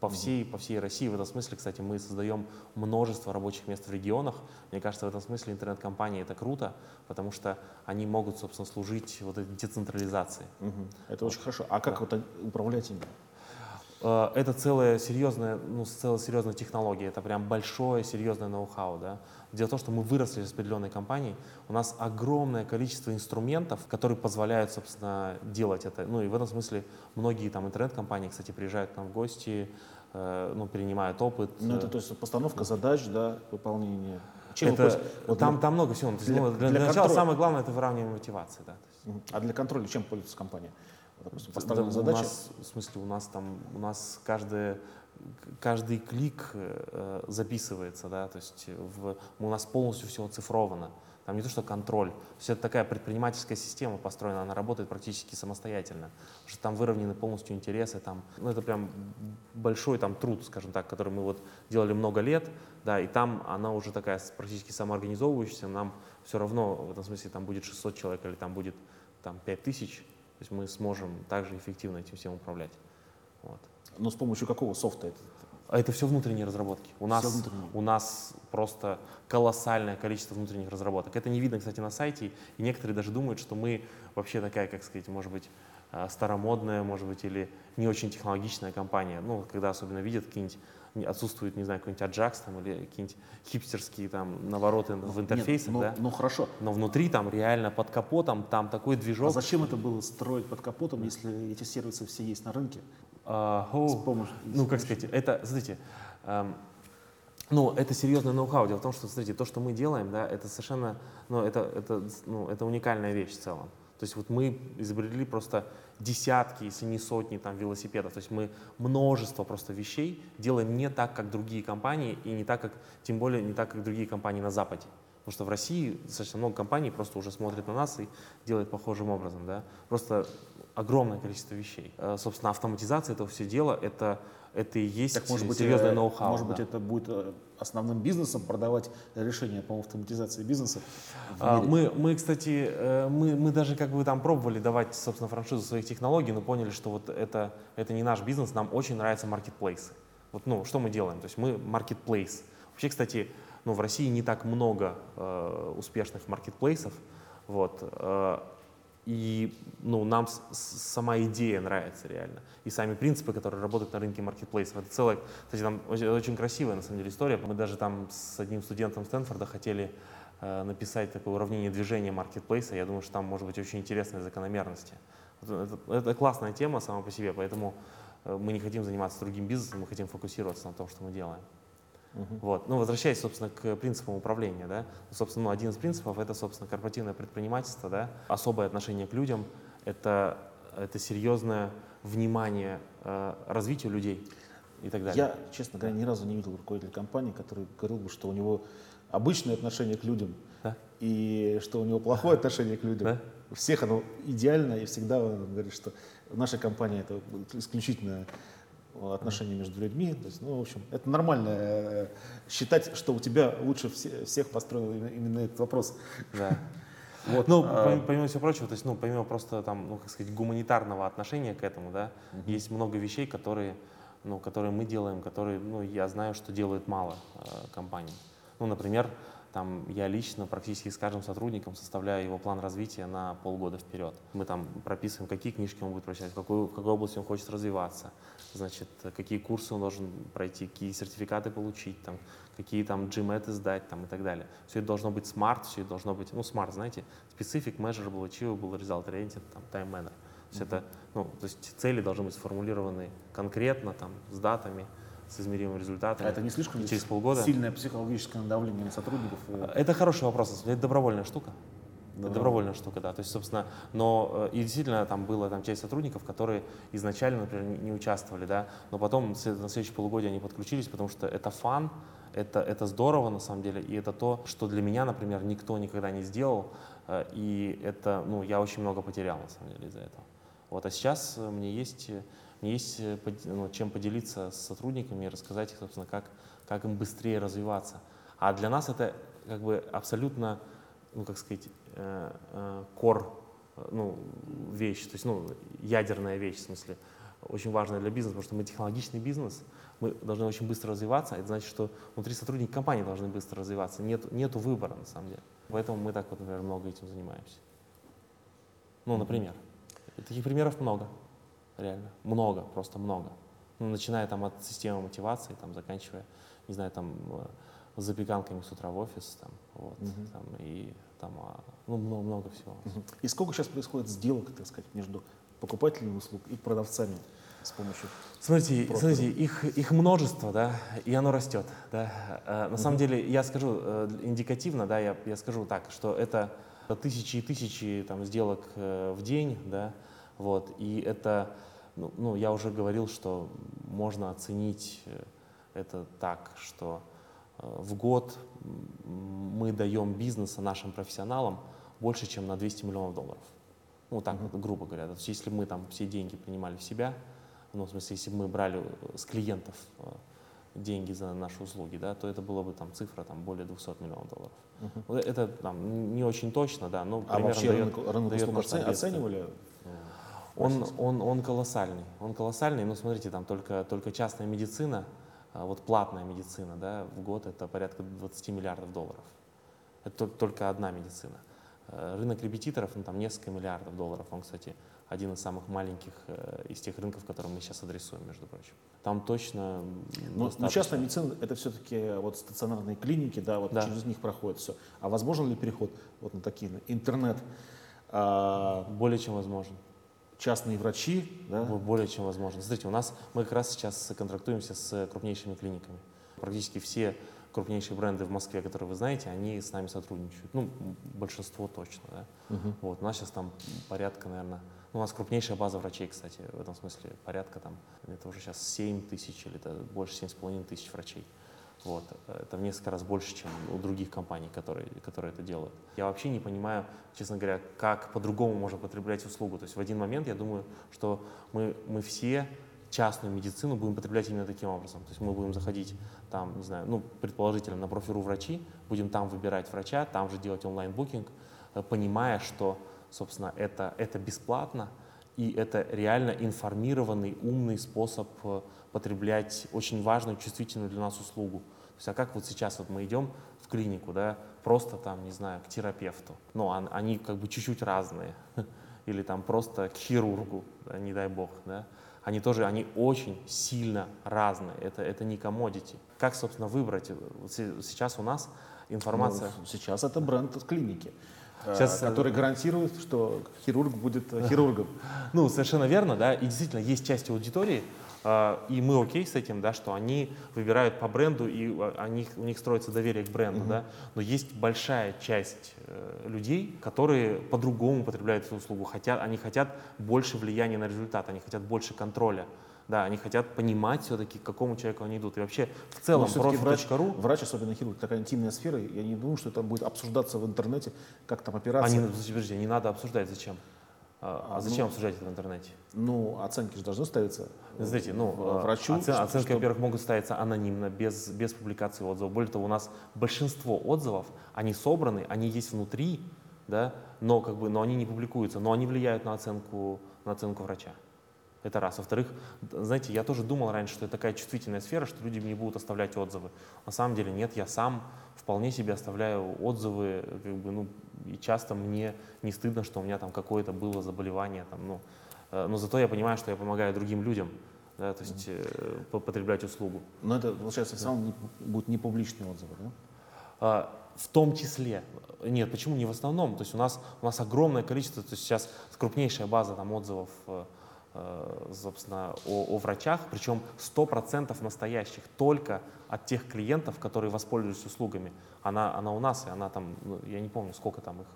По всей, по всей России в этом смысле, кстати, мы создаем множество рабочих мест в регионах. Мне кажется, в этом смысле интернет-компании это круто, потому что они могут, собственно, служить вот этой децентрализации. Угу. Это вот. очень хорошо. А как да. вот управлять ими? Э, это целая серьезная, ну, целая серьезная технология, это прям большое серьезное ноу-хау. Да? Дело в том, что мы выросли с определенной компанией, у нас огромное количество инструментов, которые позволяют, собственно, делать это. Ну и в этом смысле многие там интернет-компании, кстати, приезжают к нам в гости, э, ну, перенимают опыт. Ну это то есть постановка задач, да, выполнение. Чем это, вот там, для, там много всего. Для, ну, для, для, для начала самое главное это выравнивание мотивации. Да. А для контроля чем пользуется компания? Допустим, поставлена да, задача? У нас, в смысле, у нас там, у нас каждая каждый клик э, записывается, да, то есть в, у нас полностью все оцифровано. Там не то, что контроль. То есть это такая предпринимательская система построена, она работает практически самостоятельно. Потому что там выровнены полностью интересы. Там, ну, это прям большой там, труд, скажем так, который мы вот делали много лет. Да, и там она уже такая практически самоорганизовывающаяся. Нам все равно в этом смысле там будет 600 человек или там будет там, 5000 то есть мы сможем также эффективно этим всем управлять. Вот. Но с помощью какого софта это? А это все внутренние разработки. У нас, у нас просто колоссальное количество внутренних разработок. Это не видно, кстати, на сайте. И некоторые даже думают, что мы вообще такая, как сказать, может быть, а, старомодная, может быть, или не очень технологичная компания. Ну, когда особенно видят какие-нибудь отсутствует, не знаю, какой-нибудь Ajax там, или какие-нибудь хипстерские там навороты в интерфейсах, Нет, да? Ну хорошо. Но внутри там реально под капотом там такой движок. А зачем это было строить под капотом, если эти сервисы все есть на рынке? А, о, с помощью, ну, как сказать, это, смотрите, эм, ну, это серьезное ноу-хау. Дело в том, что, смотрите, то, что мы делаем, да, это совершенно, ну, это, это, ну, это уникальная вещь в целом. То есть вот мы изобрели просто десятки, если не сотни там велосипедов. То есть мы множество просто вещей делаем не так, как другие компании, и не так, как, тем более не так, как другие компании на Западе. Потому что в России достаточно много компаний просто уже смотрят на нас и делают похожим образом. Да? Просто огромное количество вещей. Э, собственно, автоматизация этого все дела — это это и есть так, может быть, серьезное э, ноу-хау. Может да. быть, это будет э, основным бизнесом продавать решения по автоматизации бизнеса? А, мы, мы, кстати, э, мы, мы даже как бы там пробовали давать, собственно, франшизу своих технологий, но поняли, что вот это, это не наш бизнес, нам очень нравятся маркетплейсы. Вот, ну, что мы делаем? То есть мы маркетплейс. Вообще, кстати, ну, в России не так много э, успешных маркетплейсов. Вот, э, и ну, нам сама идея нравится реально. И сами принципы, которые работают на рынке маркетплейсов. Это целая, кстати, там очень красивая на самом деле история. Мы даже там с одним студентом Стэнфорда хотели э, написать такое уравнение движения маркетплейса. Я думаю, что там может быть очень интересные закономерности. Это, это классная тема сама по себе, поэтому э, мы не хотим заниматься другим бизнесом, мы хотим фокусироваться на том, что мы делаем. Uh-huh. Вот. Ну, возвращаясь, собственно, к принципам управления, да, собственно, ну, один из принципов — это, собственно, корпоративное предпринимательство, да, особое отношение к людям — это, это серьезное внимание э, развитию людей и так далее. Я, честно говоря, ни разу не видел руководителя компании, который говорил бы, что у него обычное отношение к людям Да? и что у него плохое отношение к людям. Да? У всех оно идеально, и всегда он говорит, что в нашей компании это исключительно отношения между людьми. То есть, ну, в общем, это нормально э, считать, что у тебя лучше все- всех построил именно- этот вопрос. Да. Вот, Ну, а, помимо, помимо всего прочего, то есть, ну, помимо просто там, ну, как сказать, гуманитарного отношения к этому, да, есть много вещей, которые, ну, которые мы делаем, которые, ну, я знаю, что делают мало э, компаний. Ну, например, там я лично практически с каждым сотрудником составляю его план развития на полгода вперед. Мы там прописываем, какие книжки он будет прочитать, в какой, в какой области он хочет развиваться, значит, какие курсы он должен пройти, какие сертификаты получить, там, какие там GMAT сдать там, и так далее. Все это должно быть smart, все это должно быть, ну, smart, знаете, specific, measurable, achievable, result oriented, там, time manner. То есть это, ну, то есть цели должны быть сформулированы конкретно, там, с датами, с измеримыми результатами. а это не слишком через полгода. сильное психологическое давление на сотрудников? э, Это хороший вопрос, это добровольная штука. Да. Это добровольная штука, да. То есть, собственно, но э, и действительно там было там часть сотрудников, которые изначально, например, не, участвовали, да, но потом на следующее полугодие они подключились, потому что это фан, это, это здорово на самом деле, и это то, что для меня, например, никто никогда не сделал, э, и это, ну, я очень много потерял на самом деле из-за этого. Вот, а сейчас мне есть, есть э, ну, чем поделиться с сотрудниками и рассказать, собственно, как, как им быстрее развиваться. А для нас это как бы абсолютно, ну, как сказать, э, э, кор, ну, вещь, то есть, ну, ядерная вещь, в смысле, очень важная для бизнеса, потому что мы технологичный бизнес, мы должны очень быстро развиваться, это значит, что внутри сотрудники компании должны быстро развиваться, нет, нету выбора, на самом деле. Поэтому мы так вот, например, много этим занимаемся. Ну, например. Таких примеров много, реально. Много, просто много. Ну, начиная там от системы мотивации, там, заканчивая, не знаю, там, э, запеканками с утра в офис, там, вот, Мгм. там, и там, а, ну, много, много всего. Мгм. И сколько сейчас происходит сделок, так сказать, между покупателями услуг и продавцами с помощью Смотрите, Просто. смотрите их, их множество, да, и оно растет. Да. Э, На самом деле, я скажу э, индикативно, да, я, я скажу так, что это тысячи и тысячи там, сделок в день, да, вот, и это, ну, ну, я уже говорил, что можно оценить э, это так, что э, в год мы даем бизнеса нашим профессионалам больше, чем на 200 миллионов долларов. Ну, так вот, грубо говоря. То есть, если мы там все деньги принимали в себя, ну, в смысле, если бы мы брали э, с клиентов деньги за наши услуги, да, то это была бы там цифра там, более 200 миллионов долларов. Мгм. Вот Это там, не очень точно, да, но А примерно вообще дает- рынок, рынок услуг оценивали? Он, он, он колоссальный. Он колоссальный. Ну, смотрите, там только, только частная медицина, а, вот платная медицина, да, в год это порядка 20 миллиардов долларов. Это тол- только одна медицина. Э, Рынок репетиторов, ну, там несколько миллиардов долларов. Он, кстати, один из самых маленьких э, из тех рынков, которые мы сейчас адресуем, между прочим. Там точно м, Ну, ну, достаточно. частная медицина это все-таки вот стационарные клиники, да, вот Да. через них проходит все. А возможен ли переход вот на такие на интернет? а, Более чем возможен. Частные врачи, да? Бо- Более чем возможно. Смотрите, у нас мы как раз сейчас контрактуемся с крупнейшими клиниками. Практически все крупнейшие бренды в Москве, которые вы знаете, они с нами сотрудничают. Ну, большинство точно, да. Мгм. Вот, у нас сейчас там порядка, наверное, ну, у нас крупнейшая база врачей, кстати, в этом смысле порядка там, это уже сейчас 7 тысяч или это больше 7,5 тысяч врачей. Вот. Это в несколько раз больше, чем у других компаний, которые, которые это делают. Я вообще не понимаю, честно говоря, как по-другому можно потреблять услугу. То есть в один момент я думаю, что мы, мы все частную медицину будем потреблять именно таким образом. То есть мы будем заходить там, не знаю, ну, предположительно, на профиру врачи, будем там выбирать врача, там же делать онлайн-букинг, э, понимая, что, собственно, это, это бесплатно, и это реально информированный, умный способ э, потреблять очень важную, чувствительную для нас услугу. То есть, а как вот сейчас вот мы идем в клинику, да, просто там, не знаю, к терапевту, ну, он- они как бы чуть-чуть разные, или там просто к хирургу, да, не дай бог, да, они тоже, они очень сильно разные, это, это не commodity. Как, собственно, выбрать? Сейчас у нас информация... Ну, сейчас это бренд клиники, Сейчас, э, который гарантирует, что хирург будет э, хирургом. Ну, совершенно верно, да, и действительно есть часть аудитории, э, и мы окей с этим, да, что они выбирают по бренду, и они, у них строится доверие к бренду, mm-hmm. да, но есть большая часть э, людей, которые по-другому потребляют эту услугу, хотят, они хотят больше влияния на результат, они хотят больше контроля. Да, они хотят понимать все-таки, к какому человеку они идут. И вообще в целом профи.ру... Врач, врач, особенно хирург, такая интимная сфера. Я не думаю, что это будет обсуждаться в интернете, как там операция. Они, подожди, не надо обсуждать, зачем? А, а зачем ну, обсуждать это в интернете? Ну, оценки же должны ставиться. Знаете, ну, а, врачу. Оцен, что, оценки, что... во-первых, могут ставиться анонимно, без, без публикации отзывов. Более того, у нас большинство отзывов, они собраны, они есть внутри, да, но, как бы, но они не публикуются, но они влияют на оценку, на оценку врача. Это раз. Во-вторых, знаете, я тоже думал раньше, что это такая чувствительная сфера, что люди не будут оставлять отзывы. На самом деле нет, я сам вполне себе оставляю отзывы, как бы, ну, и часто мне не стыдно, что у меня там какое-то было заболевание, там, ну, э, но зато я понимаю, что я помогаю другим людям, да, то есть э, потреблять услугу. Но это, получается, все равно не, будут не публичные отзывы, да? А, в том числе. Нет, почему не в основном? То есть у нас, у нас огромное количество, то есть сейчас крупнейшая база там, отзывов Э, собственно, о, о врачах, причем 100% настоящих, только от тех клиентов, которые воспользуются услугами. Она, она у нас, и она там, ну, я не помню, сколько там их,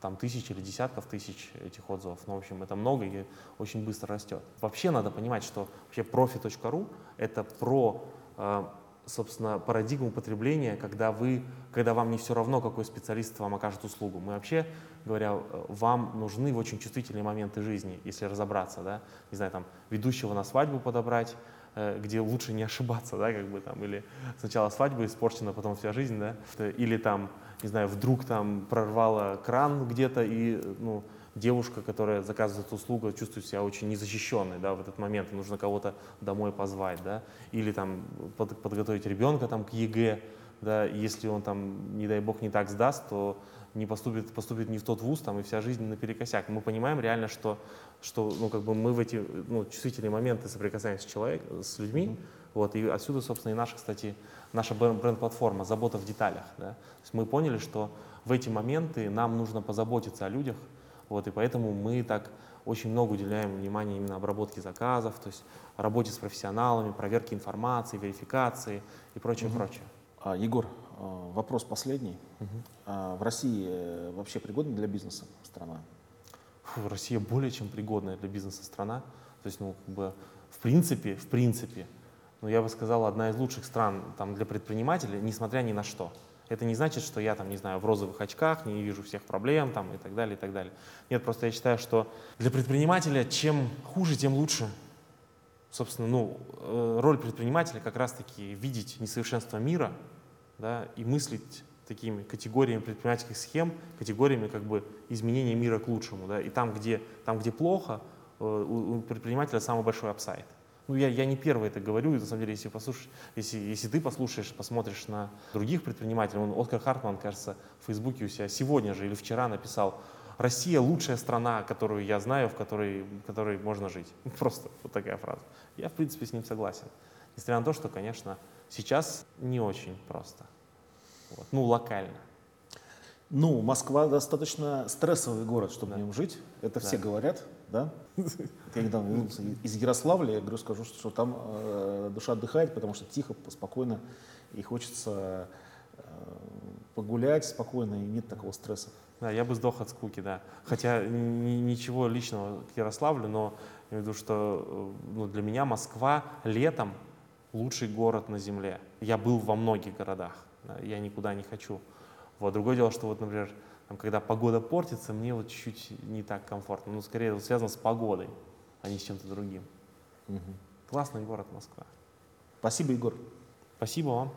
там тысяч или десятков тысяч этих отзывов. Ну, в общем, это много и очень быстро растет. Вообще надо понимать, что вообще профи.ру — это про э, собственно, парадигму потребления, когда, вы, когда вам не все равно, какой специалист вам окажет услугу. Мы вообще, говоря, вам нужны в очень чувствительные моменты жизни, если разобраться, да, не знаю, там, ведущего на свадьбу подобрать, э, где лучше не ошибаться, да, как бы там, или сначала свадьба испорчена, потом вся жизнь, да, или там, не знаю, вдруг там прорвало кран где-то и, ну, девушка, которая заказывает эту услугу, чувствует себя очень незащищенной да, в этот момент, нужно кого-то домой позвать, да, или там под, подготовить ребенка там, к ЕГЭ, да, если он там, не дай бог, не так сдаст, то не поступит, поступит не в тот вуз, там, и вся жизнь наперекосяк. Мы понимаем реально, что, что ну, как бы мы в эти ну, чувствительные моменты соприкасаемся с, человек, с людьми, mm-hmm. вот, и отсюда, собственно, и наша, кстати, наша бренд-платформа «Забота в деталях». Да? То есть мы поняли, что в эти моменты нам нужно позаботиться о людях, вот, и поэтому мы так очень много уделяем внимания именно обработке заказов, то есть работе с профессионалами, проверке информации, верификации и прочее, угу. прочее. А, Егор, вопрос последний. Угу. В России э, вообще пригодна для бизнеса страна? Фу, Россия более чем пригодная для бизнеса страна. То есть, ну, как бы, в принципе, в принципе, ну, я бы сказал, одна из лучших стран там, для предпринимателей, несмотря ни на что. Это не значит, что я там, не знаю, в розовых очках, не вижу всех проблем там и так далее, и так далее. Нет, просто я считаю, что для предпринимателя чем хуже, тем лучше. Собственно, ну, э, роль предпринимателя как раз-таки видеть несовершенство мира да, и мыслить такими категориями предпринимательских схем, категориями как бы изменения мира к лучшему. Да, и там, где, там, где плохо, э, у предпринимателя самый большой апсайд ну я, я не первый это говорю, и на самом деле, если, послушаешь, если, если ты послушаешь, посмотришь на других предпринимателей, он, Оскар Хартман, кажется, в Фейсбуке у себя сегодня же или вчера написал, Россия лучшая страна, которую я знаю, в которой, в которой можно жить. Просто вот такая фраза. Я, в принципе, с ним согласен. Несмотря на то, что, конечно, сейчас не очень просто. Вот. Ну, локально. Ну, Москва достаточно стрессовый город, чтобы да. в нем жить. Это да. все говорят, да? Я недавно вернулся из Ярославля, я говорю, скажу, что там э, душа отдыхает, потому что тихо, спокойно, и хочется э, погулять спокойно, и нет такого стресса. Да, я бы сдох от скуки, да. Хотя ничего личного к Ярославлю, но я имею в виду, что э, ну, для меня Москва летом лучший город на земле. Я был во многих городах, да, я никуда не хочу. Вот. Другое дело, что вот, например, там, когда погода портится, мне вот чуть-чуть не так комфортно. Ну, скорее, вот связано с погодой, а не с чем-то другим. Угу. Классный город Москва. Спасибо, Егор. Спасибо вам.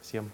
Всем.